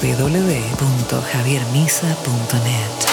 www.javiermisa.net.